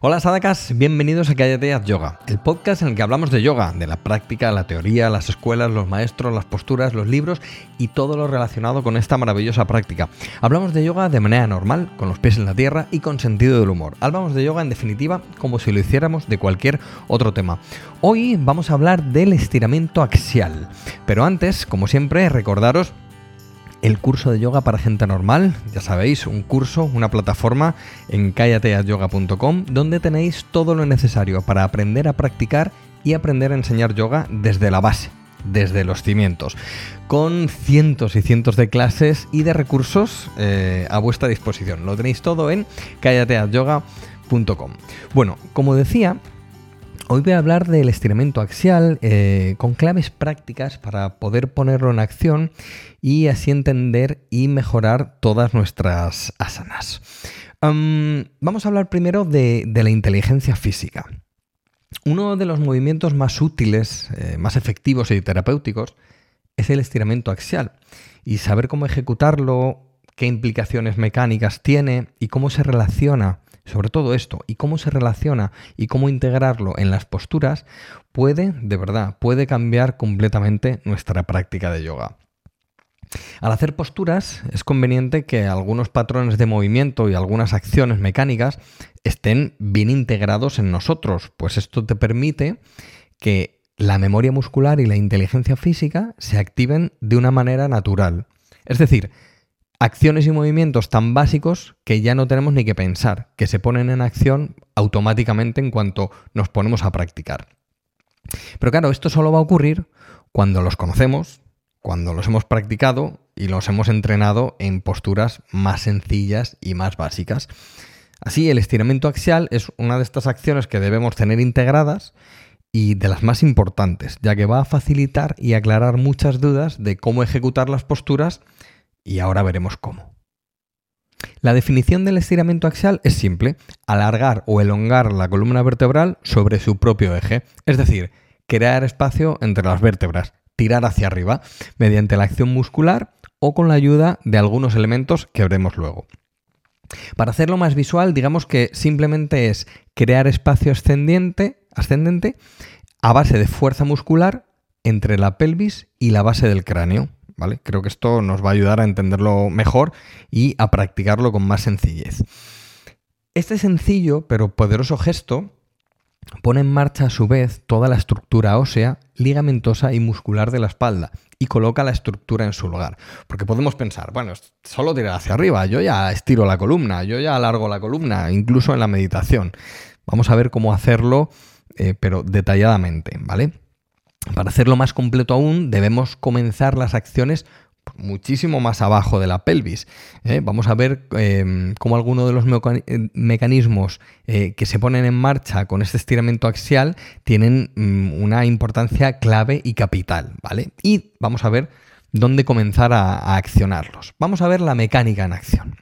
Hola Sadakas, bienvenidos a Cállate Haz Yoga, el podcast en el que hablamos de yoga, de la práctica, la teoría, las escuelas, los maestros, las posturas, los libros y todo lo relacionado con esta maravillosa práctica. Hablamos de yoga de manera normal, con los pies en la tierra y con sentido del humor. Hablamos de yoga en definitiva como si lo hiciéramos de cualquier otro tema. Hoy vamos a hablar del estiramiento axial, pero antes, como siempre, recordaros el curso de yoga para gente normal, ya sabéis, un curso, una plataforma en callateayoga.com donde tenéis todo lo necesario para aprender a practicar y aprender a enseñar yoga desde la base, desde los cimientos, con cientos y cientos de clases y de recursos eh, a vuestra disposición. Lo tenéis todo en callateayoga.com. Bueno, como decía, Hoy voy a hablar del estiramiento axial eh, con claves prácticas para poder ponerlo en acción y así entender y mejorar todas nuestras asanas. vamos a hablar primero de, la inteligencia física. Uno de los movimientos más útiles, eh, más efectivos y terapéuticos es el estiramiento axial. Y saber cómo ejecutarlo, qué implicaciones mecánicas tiene y cómo se relaciona sobre todo esto y cómo se relaciona y cómo integrarlo en las posturas, puede, de verdad, puede cambiar completamente nuestra práctica de yoga. Al hacer posturas es conveniente que algunos patrones de movimiento y algunas acciones mecánicas estén bien integrados en nosotros, pues esto te permite que la memoria muscular y la inteligencia física se activen de una manera natural. Es decir, acciones y movimientos tan básicos que ya no tenemos ni que pensar, que se ponen en acción automáticamente en cuanto nos ponemos a practicar. Pero claro, esto solo va a ocurrir cuando los conocemos, cuando los hemos practicado y los hemos entrenado en posturas más sencillas y más básicas. Así, el estiramiento axial es una de estas acciones que debemos tener integradas y de las más importantes, ya que va a facilitar y aclarar muchas dudas de cómo ejecutar las posturas y ahora veremos cómo. La definición del estiramiento axial es simple, alargar o elongar la columna vertebral sobre su propio eje, es decir, crear espacio entre las vértebras, tirar hacia arriba, mediante la acción muscular o con la ayuda de algunos elementos que veremos luego. Para hacerlo más visual, digamos que simplemente es crear espacio ascendente a base de fuerza muscular entre la pelvis y la base del cráneo. Creo que esto nos va a ayudar a entenderlo mejor y a practicarlo con más sencillez. Este sencillo pero poderoso gesto pone en marcha a su vez toda la estructura ósea, ligamentosa y muscular de la espalda y coloca la estructura en su lugar. Porque podemos pensar, bueno, solo tirar hacia arriba, yo ya estiro la columna, yo ya alargo la columna, incluso en la meditación. Vamos a ver cómo hacerlo, eh, pero detalladamente, ¿vale? Para hacerlo más completo aún, debemos comenzar las acciones muchísimo más abajo de la pelvis. ¿eh? Vamos a ver em, cómo algunos de los mecanismos eh, que se ponen en marcha con este estiramiento axial tienen mm, una importancia clave y capital, ¿vale? Y vamos a ver dónde comenzar a accionarlos. Vamos a ver la mecánica en acción.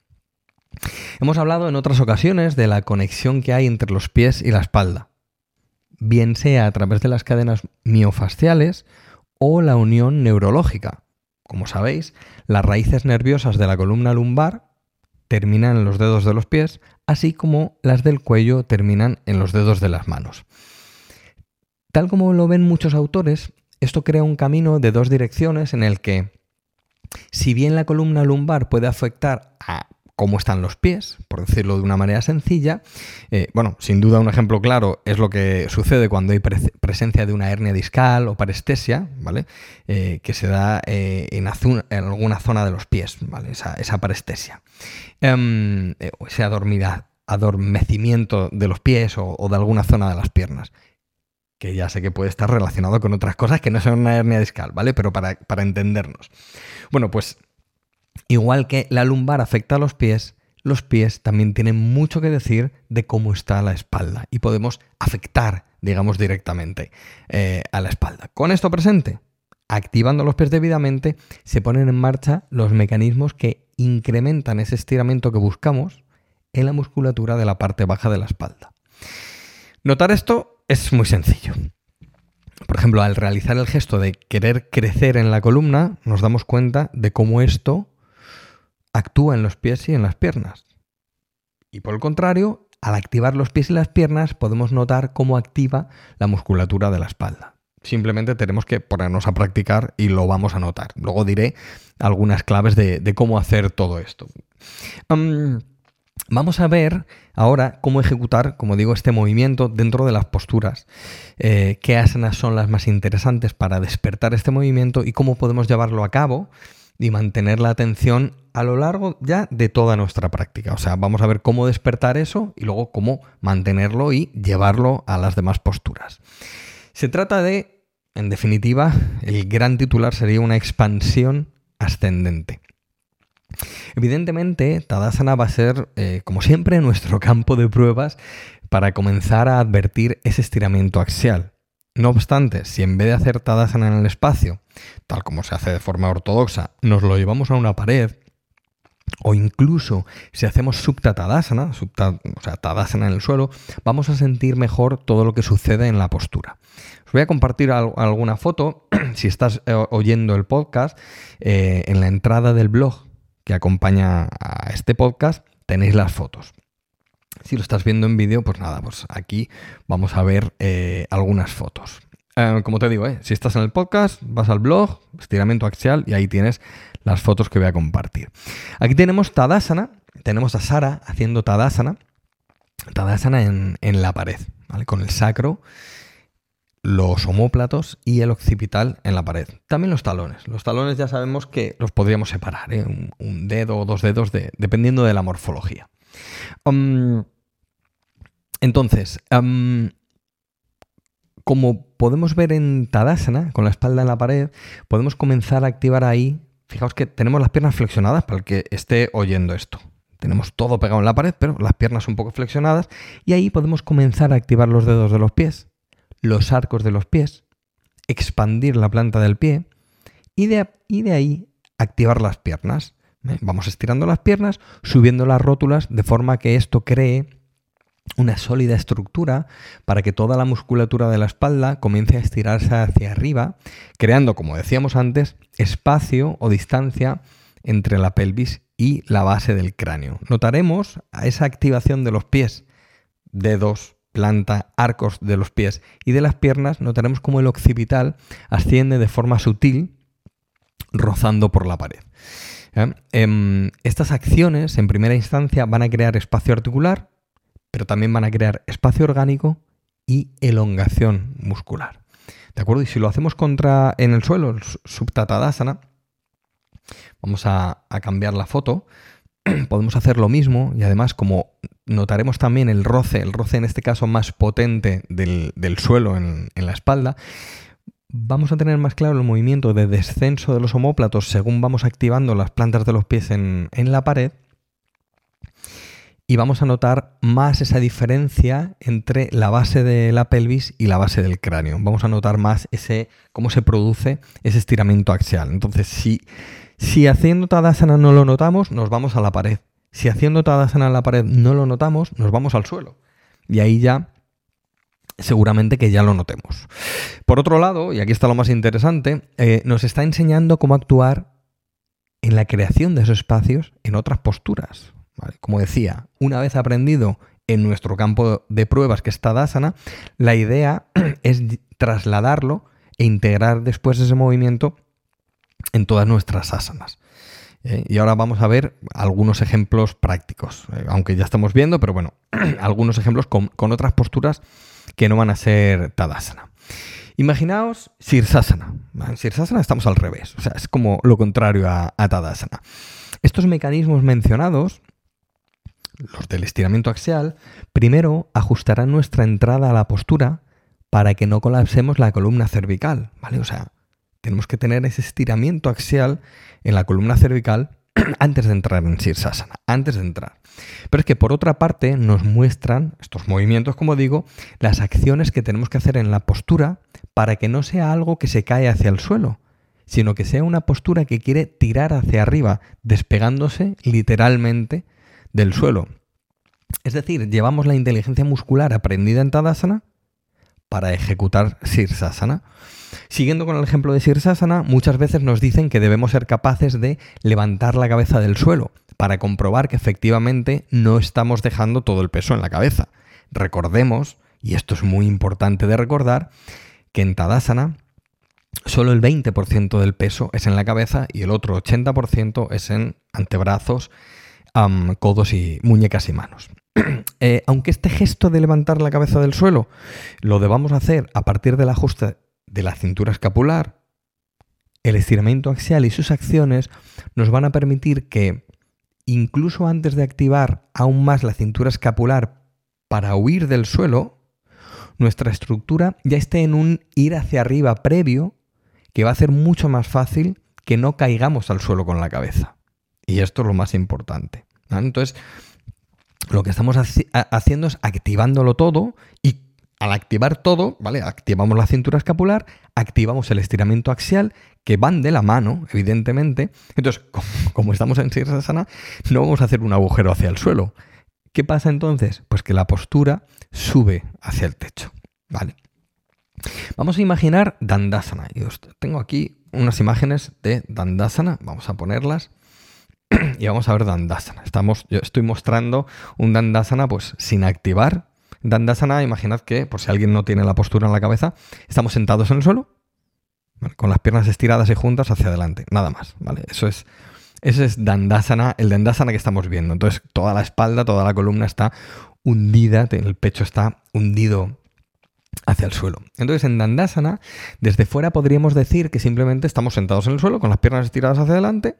Hemos hablado en otras ocasiones de la conexión que hay entre los pies y la espalda bien sea a través de las cadenas miofasciales o la unión neurológica. Como sabéis, las raíces nerviosas de la columna lumbar terminan en los dedos de los pies, así como las del cuello terminan en los dedos de las manos. Tal como lo ven muchos autores, esto crea un camino de dos direcciones en el que, si bien la columna lumbar puede afectar a cómo están los pies, por decirlo de una manera sencilla. Eh, bueno, sin duda un ejemplo claro es lo que sucede cuando hay presencia de una hernia discal o parestesia, ¿vale? Eh, que se da eh, en, alguna zona de los pies, ¿vale? Esa, parestesia. Em, ese adormecimiento de los pies o, de alguna zona de las piernas que ya sé que puede estar relacionado con otras cosas que no son una hernia discal, ¿vale? Pero para, para entendernos. Bueno, pues Igual que la lumbar afecta a los pies, los pies también tienen mucho que decir de cómo está la espalda y podemos afectar, digamos, directamente eh, a la espalda. Con esto presente, activando los pies debidamente, se ponen en marcha los mecanismos que incrementan ese estiramiento que buscamos en la musculatura de la parte baja de la espalda. Notar esto es muy sencillo. Por ejemplo, al realizar el gesto de querer crecer en la columna, nos damos cuenta de cómo esto actúa en los pies y en las piernas. Y por el contrario, al activar los pies y las piernas podemos notar cómo activa la musculatura de la espalda. Simplemente tenemos que ponernos a practicar y lo vamos a notar. Luego diré algunas claves de, cómo hacer todo esto. vamos a ver ahora cómo ejecutar, como digo, este movimiento dentro de las posturas. Eh, qué asanas son las más interesantes para despertar este movimiento y cómo podemos llevarlo a cabo y mantener la atención a lo largo ya de toda nuestra práctica. O sea, vamos a ver cómo despertar eso y luego cómo mantenerlo y llevarlo a las demás posturas. Se trata de, en definitiva, el gran titular sería una expansión ascendente. Evidentemente, Tadasana va a ser, eh, como siempre, nuestro campo de pruebas para comenzar a advertir ese estiramiento axial. No obstante, si en vez de hacer Tadasana en el espacio, tal como se hace de forma ortodoxa, nos lo llevamos a una pared, o incluso si hacemos Supta Tadasana, o sea, Tadasana en el suelo, vamos a sentir mejor todo lo que sucede en la postura. Os voy a compartir alguna foto, si estás eh, oyendo el podcast, eh, en la entrada del blog que acompaña a este podcast tenéis las fotos. Si lo estás viendo en vídeo, pues nada, pues aquí vamos a ver eh, algunas fotos. Eh, como te digo, eh, si estás en el podcast, vas al blog, estiramiento axial, y ahí tienes las fotos que voy a compartir. Aquí tenemos Tadasana, tenemos a Sara haciendo Tadasana, Tadasana en, en la pared. Con el sacro, los homóplatos y el occipital en la pared. También los talones. Los talones ya sabemos que los podríamos separar, un, dedo o dos dedos, dependiendo de la morfología. Entonces, como podemos ver en Tadasana, con la espalda en la pared, podemos comenzar a activar ahí. Fijaos que tenemos las piernas flexionadas para el que esté oyendo esto. Tenemos todo pegado en la pared, pero las piernas un poco flexionadas. Y ahí podemos comenzar a activar los dedos de los pies, los arcos de los pies, expandir la planta del pie y de ahí activar las piernas. ¿Eh? Vamos estirando las piernas, subiendo las rótulas de forma que esto cree una sólida estructura para que toda la musculatura de la espalda comience a estirarse hacia arriba, creando, como decíamos antes, espacio o distancia entre la pelvis y la base del cráneo. Notaremos esa activación de los pies, dedos, planta, arcos de los pies y de las piernas, notaremos como el occipital asciende de forma sutil, rozando por la pared. Em, estas acciones, en primera instancia, van a crear espacio articular, pero también van a crear espacio orgánico y elongación muscular. ¿De acuerdo? Y si lo hacemos contra en el suelo, el subtatadasana, vamos a, cambiar la foto, podemos hacer lo mismo y además como notaremos también el roce, el roce en este caso más potente del, suelo en, la espalda, vamos a tener más claro el movimiento de descenso de los homóplatos según vamos activando las plantas de los pies en, la pared. Y vamos a notar más esa diferencia entre la base de la pelvis y la base del cráneo. Vamos a notar más ese cómo se produce ese estiramiento axial. Entonces, si, si haciendo Tadasana no lo notamos, nos vamos a la pared. Si haciendo Tadasana en la pared no lo notamos, nos vamos al suelo. Y ahí ya seguramente que ya lo notemos. Por otro lado, y aquí está lo más interesante, eh, nos está enseñando cómo actuar en la creación de esos espacios en otras posturas. Como decía, una vez aprendido en nuestro campo de pruebas que está Dasana, la idea es trasladarlo e integrar después ese movimiento en todas nuestras asanas. ¿eh? y ahora vamos a ver algunos ejemplos prácticos, eh, aunque ya estamos viendo, pero bueno, algunos ejemplos con, otras posturas que no van a ser Tadasana. Imaginaos Sirsasana. En Sirsasana estamos al revés, o sea, es como lo contrario a, a Tadasana. Estos mecanismos mencionados, los del estiramiento axial, primero ajustarán nuestra entrada a la postura para que no colapsemos la columna cervical, ¿vale? O sea, tenemos que tener ese estiramiento axial en la columna cervical antes de entrar en Sirsasana, antes de entrar. Pero es que por otra parte nos muestran estos movimientos, como digo, las acciones que tenemos que hacer en la postura para que no sea algo que se cae hacia el suelo, sino que sea una postura que quiere tirar hacia arriba, despegándose literalmente del suelo. Es decir, llevamos la inteligencia muscular aprendida en Tadasana para ejecutar Sirsasana. Siguiendo con el ejemplo de Sirsasana, muchas veces nos dicen que debemos ser capaces de levantar la cabeza del suelo para comprobar que efectivamente no estamos dejando todo el peso en la cabeza. Recordemos, y esto es muy importante de recordar, que en Tadasana solo el 20% del peso es en la cabeza y el otro 80% es en antebrazos, codos y muñecas y manos. Eh, aunque este gesto de levantar la cabeza del suelo lo debamos hacer a partir del ajuste de la cintura escapular, el estiramiento axial y sus acciones nos van a permitir que, incluso antes de activar aún más la cintura escapular para huir del suelo, nuestra estructura ya esté en un ir hacia arriba previo que va a hacer mucho más fácil que no caigamos al suelo con la cabeza. Y esto es lo más importante. Entonces, lo que estamos haciendo es activándolo todo y al activar todo, ¿vale? Activamos la cintura escapular, activamos el estiramiento axial, que van de la mano, evidentemente. Entonces, como, estamos en Sirsasana, no vamos a hacer un agujero hacia el suelo. ¿Qué pasa entonces? Pues que la postura sube hacia el techo, ¿vale? Vamos a imaginar Dandasana. Y tengo aquí unas imágenes de Dandasana. Vamos a ponerlas. y vamos a ver Dandasana. Estamos, yo estoy mostrando un Dandasana pues sin activar. Dandasana, imaginad que, por si alguien no tiene la postura en la cabeza, estamos sentados en el suelo, con las piernas estiradas y juntas hacia adelante. Nada más, ¿vale? Eso es, ese es Dandasana, el Dandasana que estamos viendo. Entonces, toda la espalda, toda la columna está hundida, el pecho está hundido hacia el suelo. Entonces, en Dandasana, desde fuera podríamos decir que simplemente estamos sentados en el suelo con las piernas estiradas hacia adelante,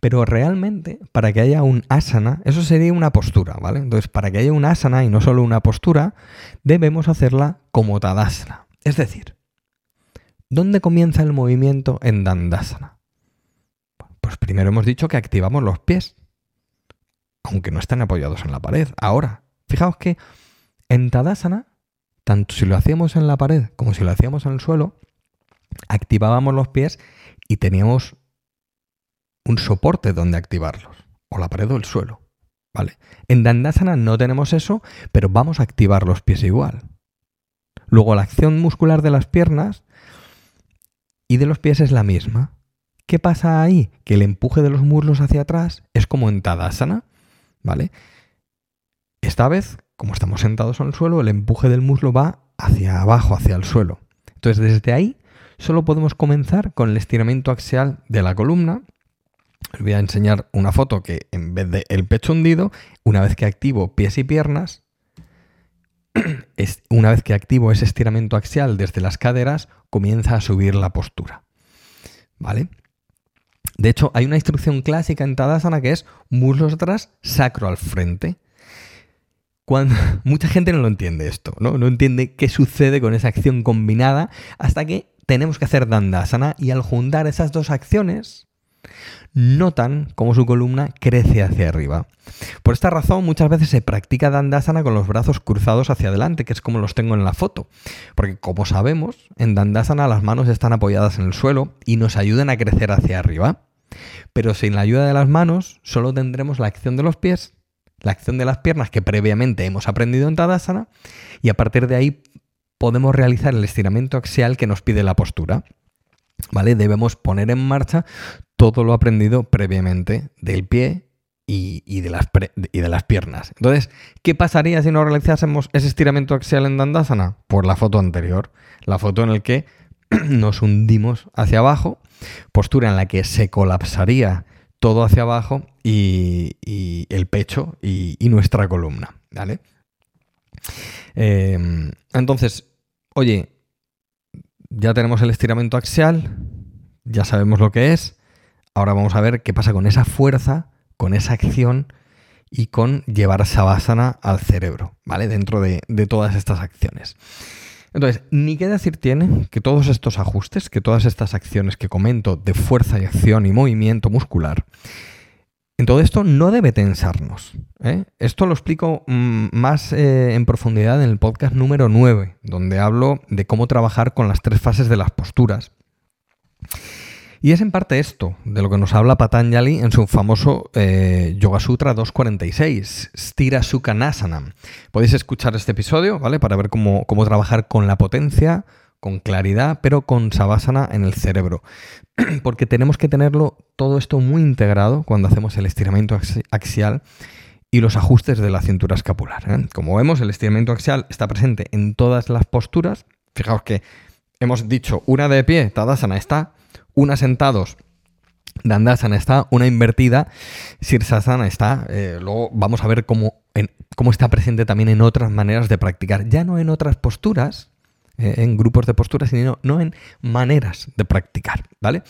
pero realmente, para que haya un asana, eso sería una postura, ¿vale? Entonces, para que haya un asana y no solo una postura, debemos hacerla como Tadasana. Es decir, ¿dónde comienza el movimiento en Dandasana? Pues primero hemos dicho que activamos los pies, aunque no están apoyados en la pared. Ahora, fijaos que en Tadasana tanto si lo hacíamos en la pared como si lo hacíamos en el suelo, activábamos los pies y teníamos un soporte donde activarlos, o la pared o el suelo. ¿Vale? En Dandasana no tenemos eso, pero vamos a activar los pies igual. Luego la acción muscular de las piernas y de los pies es la misma. ¿Qué pasa ahí? Que el empuje de los muslos hacia atrás es como en Tadasana, ¿vale? Esta vez como estamos sentados en el suelo, el empuje del muslo va hacia abajo, hacia el suelo. Entonces, desde ahí solo podemos comenzar con el estiramiento axial de la columna. Os voy a enseñar una foto que en vez de el pecho hundido, una vez que activo pies y piernas, una vez que activo ese estiramiento axial desde las caderas, comienza a subir la postura. ¿Vale? De hecho, hay una instrucción clásica en Tadasana que es muslos atrás, sacro al frente. Mucha gente no lo entiende esto, ¿no? No entiende qué sucede con esa acción combinada hasta que tenemos que hacer Dandasana y al juntar esas dos acciones notan cómo su columna crece hacia arriba. Por esta razón muchas veces se practica Dandasana con los brazos cruzados hacia adelante, que es como los tengo en la foto. Porque como sabemos, en Dandasana las manos están apoyadas en el suelo y nos ayudan a crecer hacia arriba. Pero sin la ayuda de las manos solo tendremos la acción de los pies la acción de las piernas que previamente hemos aprendido en Tadasana y a partir de ahí podemos realizar el estiramiento axial que nos pide la postura. ¿Vale? Debemos poner en marcha todo lo aprendido previamente del pie y, de las y, de las piernas. Entonces, ¿qué pasaría si no realizásemos ese estiramiento axial en Dandasana? Por la foto anterior, la foto en la que nos hundimos hacia abajo, postura en la que se colapsaría todo hacia abajo y, el pecho y, nuestra columna, ¿vale? Em, entonces, oye, ya tenemos el estiramiento axial, ya sabemos lo que es, ahora vamos a ver qué pasa con esa fuerza, con esa acción y con llevar Savasana al cerebro, ¿vale? Dentro de, de todas estas acciones. Entonces, ni qué decir tiene que todos estos ajustes, que todas estas acciones que comento de fuerza y acción y movimiento muscular, en todo esto no debe tensarnos. ¿eh? Esto lo explico mm, más eh, en profundidad en el podcast número 9, donde hablo de cómo trabajar con las tres fases de las posturas. Y es en parte esto de lo que nos habla Patanjali en su famoso eh, Yoga Sutra 246, Stira Sukhanasana. Podéis escuchar este episodio, ¿vale? Para ver cómo, cómo trabajar con la potencia, con claridad, pero con Savasana en el cerebro. Porque tenemos que tenerlo todo esto muy integrado cuando hacemos el estiramiento axial y los ajustes de la cintura escapular. ¿eh? Como vemos, el estiramiento axial está presente en todas las posturas. Fijaos que hemos dicho una de pie, Tadasana está, una sentados, Dandasana está, una invertida, Sirsasana está. Eh, luego vamos a ver cómo, cómo está presente también en otras maneras de practicar. Ya no en otras posturas, eh, en grupos de posturas, sino no en maneras de practicar, ¿vale?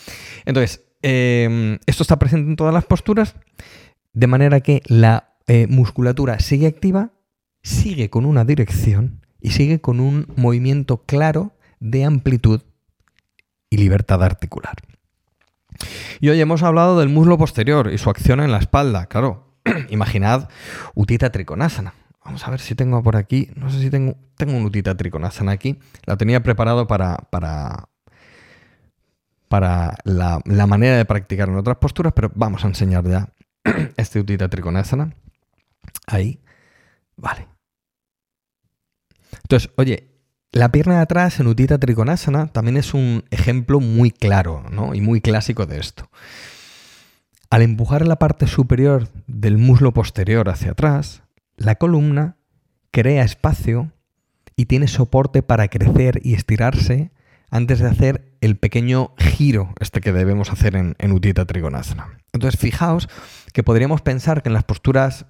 Entonces, em, esto está presente en todas las posturas, de manera que la eh, musculatura sigue activa, sigue con una dirección y sigue con un movimiento claro de amplitud y libertad articular. Y hoy hemos hablado del muslo posterior y su acción en la espalda. Claro, imaginad Utita Trikonasana. Vamos a ver si tengo por aquí. No sé si tengo, tengo un Utita Trikonasana aquí. La tenía preparado para, para, para la, manera de practicar en otras posturas, pero vamos a enseñar ya este Utita Trikonasana. Ahí. Vale. Entonces, oye, la pierna de atrás en Utita Trikonasana también es un ejemplo muy claro y muy clásico de esto. Al empujar la parte superior del muslo posterior hacia atrás, la columna crea espacio y tiene soporte para crecer y estirarse antes de hacer el pequeño giro este que debemos hacer en, en Utita Trikonasana. Entonces, fijaos que podríamos pensar que en las posturas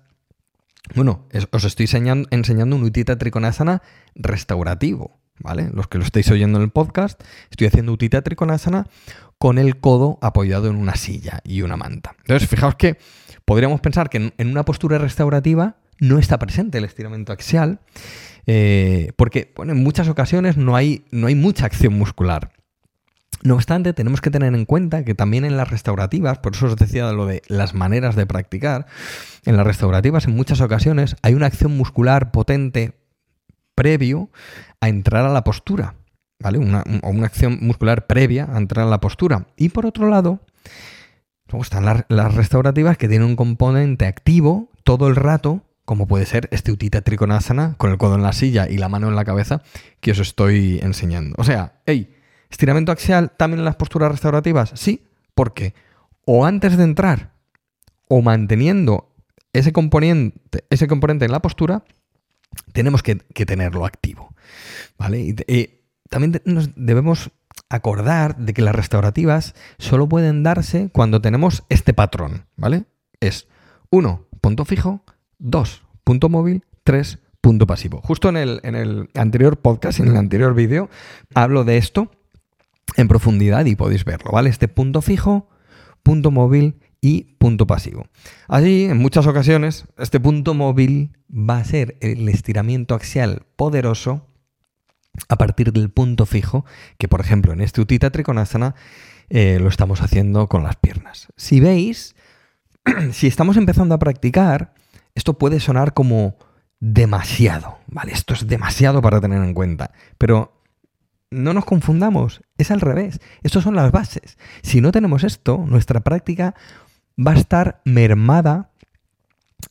bueno, os estoy enseñando, un Utita Trikonasana restaurativo, ¿vale? Los que lo estáis oyendo en el podcast, estoy haciendo Utita Trikonasana con el codo apoyado en una silla y una manta. Entonces, fijaos que podríamos pensar que en, una postura restaurativa no está presente el estiramiento axial, eh, porque en muchas ocasiones no hay, no hay mucha acción muscular. No obstante, tenemos que tener en cuenta que también en las restaurativas, por eso os decía lo de las maneras de practicar, en las restaurativas en muchas ocasiones hay una acción muscular potente previo a entrar a la postura, ¿vale? O una acción muscular previa a entrar a la postura. Y por otro lado, luego están las, las restaurativas que tienen un componente activo todo el rato como puede ser este Utita Trikonasana con el codo en la silla y la mano en la cabeza que os estoy enseñando. O sea, hey, ¿Estiramiento axial también en las posturas restaurativas? Sí, porque o antes de entrar o manteniendo ese componente, ese componente en la postura, tenemos que, tenerlo activo. ¿Vale? Y, también nos debemos acordar de que las restaurativas solo pueden darse cuando tenemos este patrón, ¿vale? Es 1, punto fijo, 2, punto móvil, 3, punto pasivo. Justo en el, en el anterior podcast, en el anterior vídeo, hablo de esto en profundidad y podéis verlo, ¿vale? Este punto fijo, punto móvil y punto pasivo. Allí, en muchas ocasiones, este punto móvil va a ser el estiramiento axial poderoso a partir del punto fijo, que por ejemplo en este Utita Trikonasana eh, lo estamos haciendo con las piernas. Si veis, si estamos empezando a practicar, esto puede sonar como demasiado, ¿vale? Esto es demasiado para tener en cuenta, pero no nos confundamos, es al revés. Estas son las bases. Si no tenemos esto, nuestra práctica va a estar mermada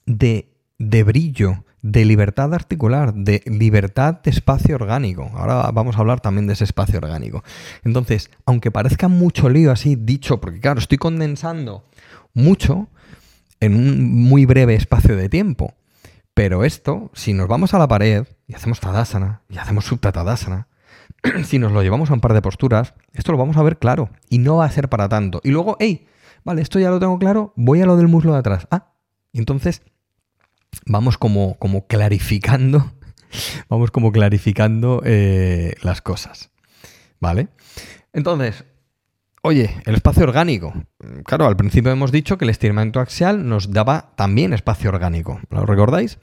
de, brillo, de libertad articular, de libertad de espacio orgánico. Ahora vamos a hablar también de ese espacio orgánico. Entonces, aunque parezca mucho lío así dicho, porque claro, estoy condensando mucho en un muy breve espacio de tiempo. Pero esto, si nos vamos a la pared y hacemos Tadasana y hacemos Subtatadasana, si nos lo llevamos a un par de posturas, esto lo vamos a ver claro y no va a ser para tanto. Y luego, hey, vale, esto ya lo tengo claro, voy a lo del muslo de atrás. Ah, entonces vamos como, como clarificando, vamos como clarificando eh, las cosas. ¿Vale? Entonces, oye, el espacio orgánico. Claro, al principio hemos dicho que el estiramiento axial nos daba también espacio orgánico. ¿Lo recordáis?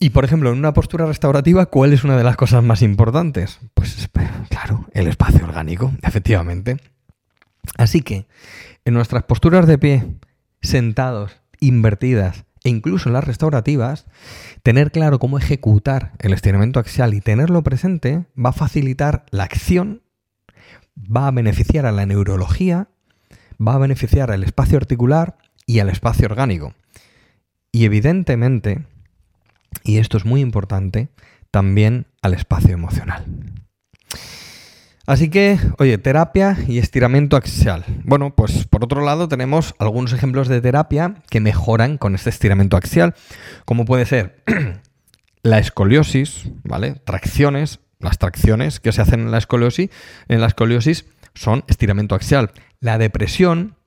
Y por ejemplo, en una postura restaurativa, ¿cuál es una de las cosas más importantes? Pues claro, el espacio orgánico, efectivamente. Así que en nuestras posturas de pie, sentados, invertidas e incluso en las restaurativas, tener claro cómo ejecutar el estiramiento axial y tenerlo presente va a facilitar la acción, va a beneficiar a la neurología, va a beneficiar al espacio articular y al espacio orgánico. Y evidentemente, y esto es muy importante, también al espacio emocional. Así que, oye, terapia y estiramiento axial. Bueno, pues por otro lado tenemos algunos ejemplos de terapia que mejoran con este estiramiento axial, como puede ser la escoliosis, ¿vale? Tracciones, las tracciones que se hacen en la escoliosis, en la escoliosis son estiramiento axial. La depresión,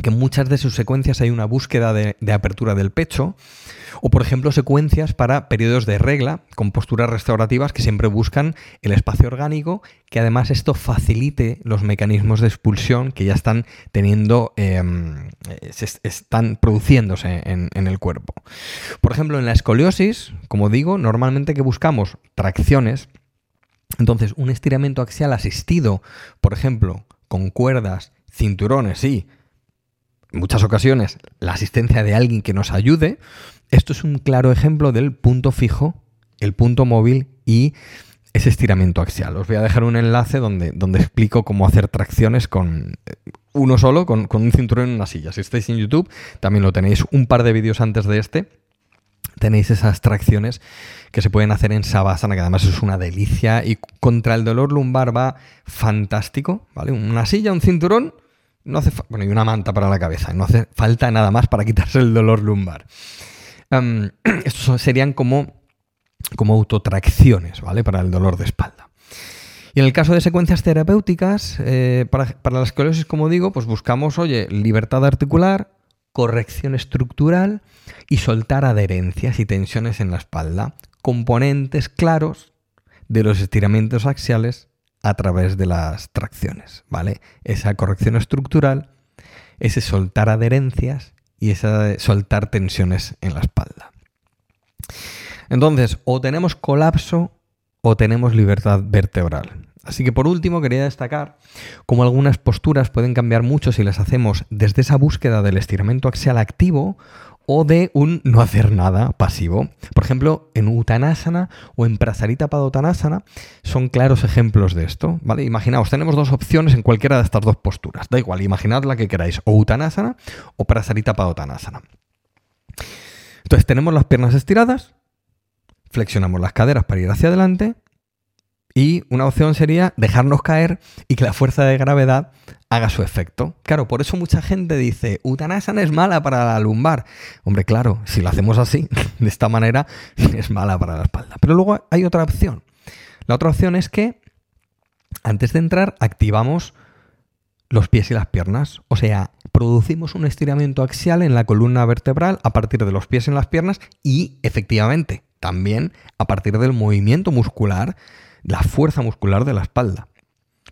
que en muchas de sus secuencias hay una búsqueda de, apertura del pecho, o por ejemplo secuencias para periodos de regla con posturas restaurativas que siempre buscan el espacio orgánico, que además esto facilite los mecanismos de expulsión que ya están teniendo, em, están produciéndose en, el cuerpo. Por ejemplo, en la escoliosis, como digo, normalmente que buscamos tracciones, entonces un estiramiento axial asistido, por ejemplo, con cuerdas, cinturones, sí, en muchas ocasiones la asistencia de alguien que nos ayude, esto es un claro ejemplo del punto fijo, el punto móvil y ese estiramiento axial. Os voy a dejar un enlace donde, donde explico cómo hacer tracciones con eh, uno solo, con, un cinturón en una silla. Si estáis en YouTube, también lo tenéis un par de vídeos antes de este. Tenéis esas tracciones que se pueden hacer en Savasana, que además es una delicia y contra el dolor lumbar va fantástico, ¿vale? Una silla, un cinturón no hace bueno, y una manta para la cabeza. No hace falta nada más para quitarse el dolor lumbar. estos serían como, como autotracciones, ¿vale? Para el dolor de espalda. Y en el caso de secuencias terapéuticas, eh, para, para, la esclerosis, como digo, pues buscamos, oye, libertad articular, corrección estructural y soltar adherencias y tensiones en la espalda. Componentes claros de los estiramientos axiales a través de las tracciones, ¿vale? Esa corrección estructural, ese soltar adherencias y ese soltar tensiones en la espalda. Entonces, o tenemos colapso o tenemos libertad vertebral. Así que por último quería destacar cómo algunas posturas pueden cambiar mucho si las hacemos desde esa búsqueda del estiramiento axial activo o de un no hacer nada pasivo. Por ejemplo, en Uttanasana o en Prasarita Padottanasana son claros ejemplos de esto, ¿vale? Imaginaos, tenemos dos opciones en cualquiera de estas dos posturas. Da igual, imaginad la que queráis, o Uttanasana o Prasarita Padottanasana. Entonces tenemos las piernas estiradas, flexionamos las caderas para ir hacia adelante y una opción sería dejarnos caer y que la fuerza de gravedad haga su efecto. Claro, por eso mucha gente dice, Uttanasana es mala para la lumbar. Hombre, claro, si lo hacemos así, de esta manera, es mala para la espalda. Pero luego hay otra opción. La otra opción es que antes de entrar activamos los pies y las piernas. O sea, producimos un estiramiento axial en la columna vertebral a partir de los pies en las piernas y efectivamente también a partir del movimiento muscular la fuerza muscular de la espalda.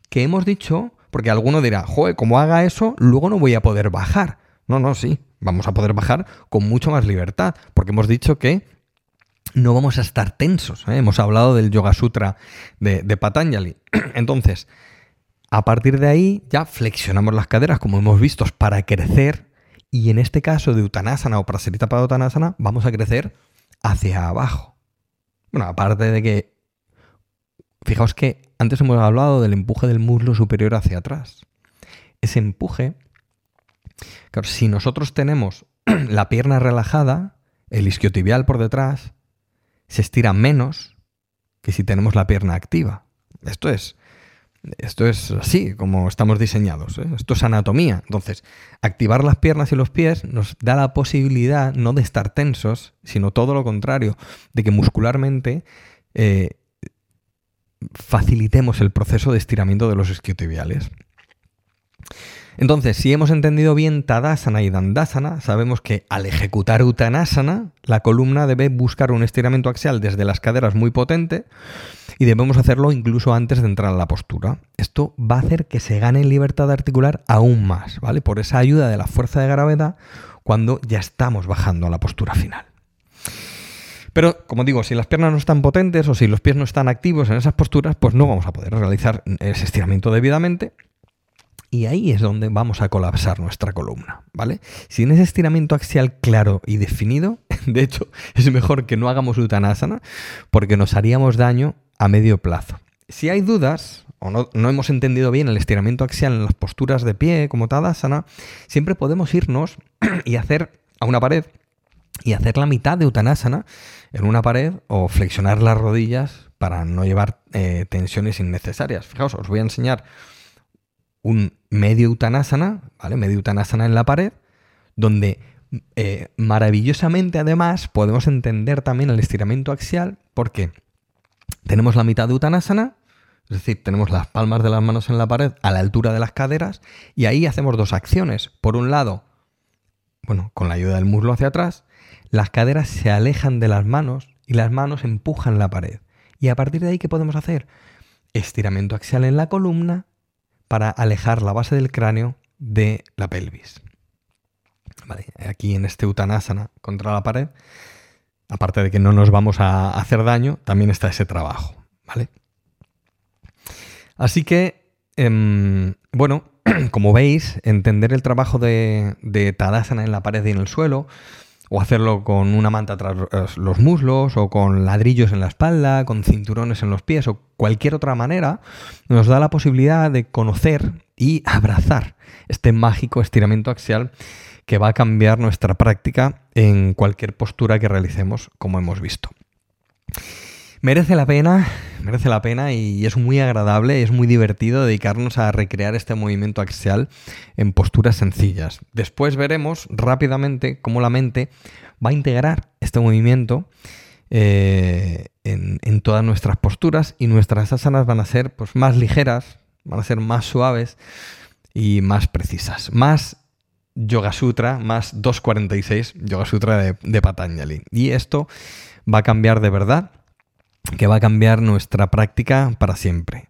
Que hemos dicho, porque alguno dirá, joder, como haga eso, luego no voy a poder bajar. No, no, sí, vamos a poder bajar con mucho más libertad, porque hemos dicho que no vamos a estar tensos. ¿eh? Hemos hablado del Yoga Sutra de, de Patanjali. Entonces, a partir de ahí ya flexionamos las caderas, como hemos visto, para crecer. Y en este caso de Uttanasana o Prasarita Padottanasana, vamos a crecer hacia abajo. Bueno, aparte de que Fijaos que antes hemos hablado del empuje del muslo superior hacia atrás. Ese empuje, claro, si nosotros tenemos la pierna relajada, el isquiotibial por detrás, se estira menos que si tenemos la pierna activa. Esto es, esto es así como estamos diseñados. ¿eh? Esto es anatomía. Entonces, activar las piernas y los pies nos da la posibilidad no de estar tensos, sino todo lo contrario, de que muscularmente eh, facilitemos el proceso de estiramiento de los isquiotibiales. Entonces, si hemos entendido bien Tadasana y Dandasana, sabemos que al ejecutar Uttanasana, la columna debe buscar un estiramiento axial desde las caderas muy potente y debemos hacerlo incluso antes de entrar a la postura. Esto va a hacer que se gane libertad articular aún más, ¿vale? Por esa ayuda de la fuerza de gravedad cuando ya estamos bajando a la postura final. Pero, como digo, si las piernas no están potentes o si los pies no están activos en esas posturas, pues no vamos a poder realizar ese estiramiento debidamente. Y ahí es donde vamos a colapsar nuestra columna, ¿vale? Sin ese estiramiento axial claro y definido, de hecho, es mejor que no hagamos Uttanasana porque nos haríamos daño a medio plazo. Si hay dudas o no, no, hemos entendido bien el estiramiento axial en las posturas de pie como Tadasana, siempre podemos irnos y hacer a una pared y hacer la mitad de Uttanasana en una pared o flexionar las rodillas para no llevar eh, tensiones innecesarias. Fijaos, os voy a enseñar un medio utanasana, ¿vale? Medio utanasana en la pared, donde eh, maravillosamente además podemos entender también el estiramiento axial porque tenemos la mitad de utanasana, es decir, tenemos las palmas de las manos en la pared a la altura de las caderas y ahí hacemos dos acciones. Por un lado, bueno, con la ayuda del muslo hacia atrás, las caderas se alejan de las manos y las manos empujan la pared. Y a partir de ahí, ¿qué podemos hacer? Estiramiento axial en la columna para alejar la base del cráneo de la pelvis. aquí en este utanasana contra la pared, aparte de que no nos vamos a hacer daño, también está ese trabajo. ¿vale? Así que, em, bueno, como veis, entender el trabajo de, de en la pared y en el suelo, o hacerlo con una manta tras los muslos, o con ladrillos en la espalda, con cinturones en los pies, o cualquier otra manera, nos da la posibilidad de conocer y abrazar este mágico estiramiento axial que va a cambiar nuestra práctica en cualquier postura que realicemos, como hemos visto. Merece la pena, merece la pena y es muy agradable, es muy divertido dedicarnos a recrear este movimiento axial en posturas sencillas. Después veremos rápidamente cómo la mente va a integrar este movimiento eh, en, todas nuestras posturas y nuestras asanas van a ser pues, más ligeras, van a ser más suaves y más precisas. Más Yoga Sutra, más 246 Yoga Sutra de, de Patanjali. Y esto va a cambiar de verdad que va a cambiar nuestra práctica para siempre.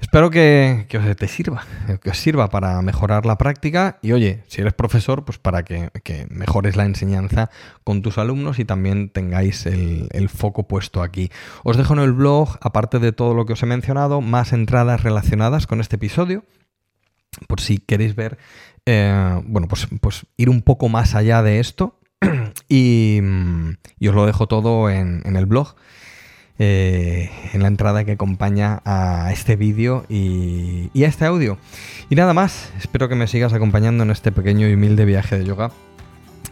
Espero que, os te sirva, que os sirva para mejorar la práctica y oye, si eres profesor, pues para que, mejores la enseñanza con tus alumnos y también tengáis el, foco puesto aquí. Os dejo en el blog, aparte de todo lo que os he mencionado, más entradas relacionadas con este episodio, por si queréis ver, eh, bueno, pues, pues ir un poco más allá de esto y, os lo dejo todo en el blog. Eh, en la entrada que acompaña a este vídeo y, a este audio. Y nada más, espero que me sigas acompañando en este pequeño y humilde viaje de yoga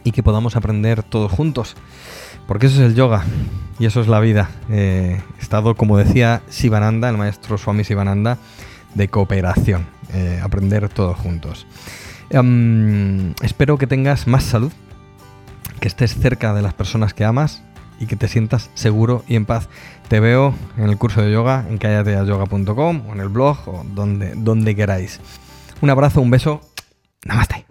y que podamos aprender todos juntos, porque eso es el yoga y eso es la vida. Eh, estado, como decía Sivananda, el maestro Swami Sivananda, de cooperación, eh, aprender todos juntos. Em, espero que tengas más salud, que estés cerca de las personas que amas y que te sientas seguro y en paz. Te veo en el curso de yoga en callateayoga.com o en el blog o donde, donde queráis. Un abrazo, un beso. Namaste.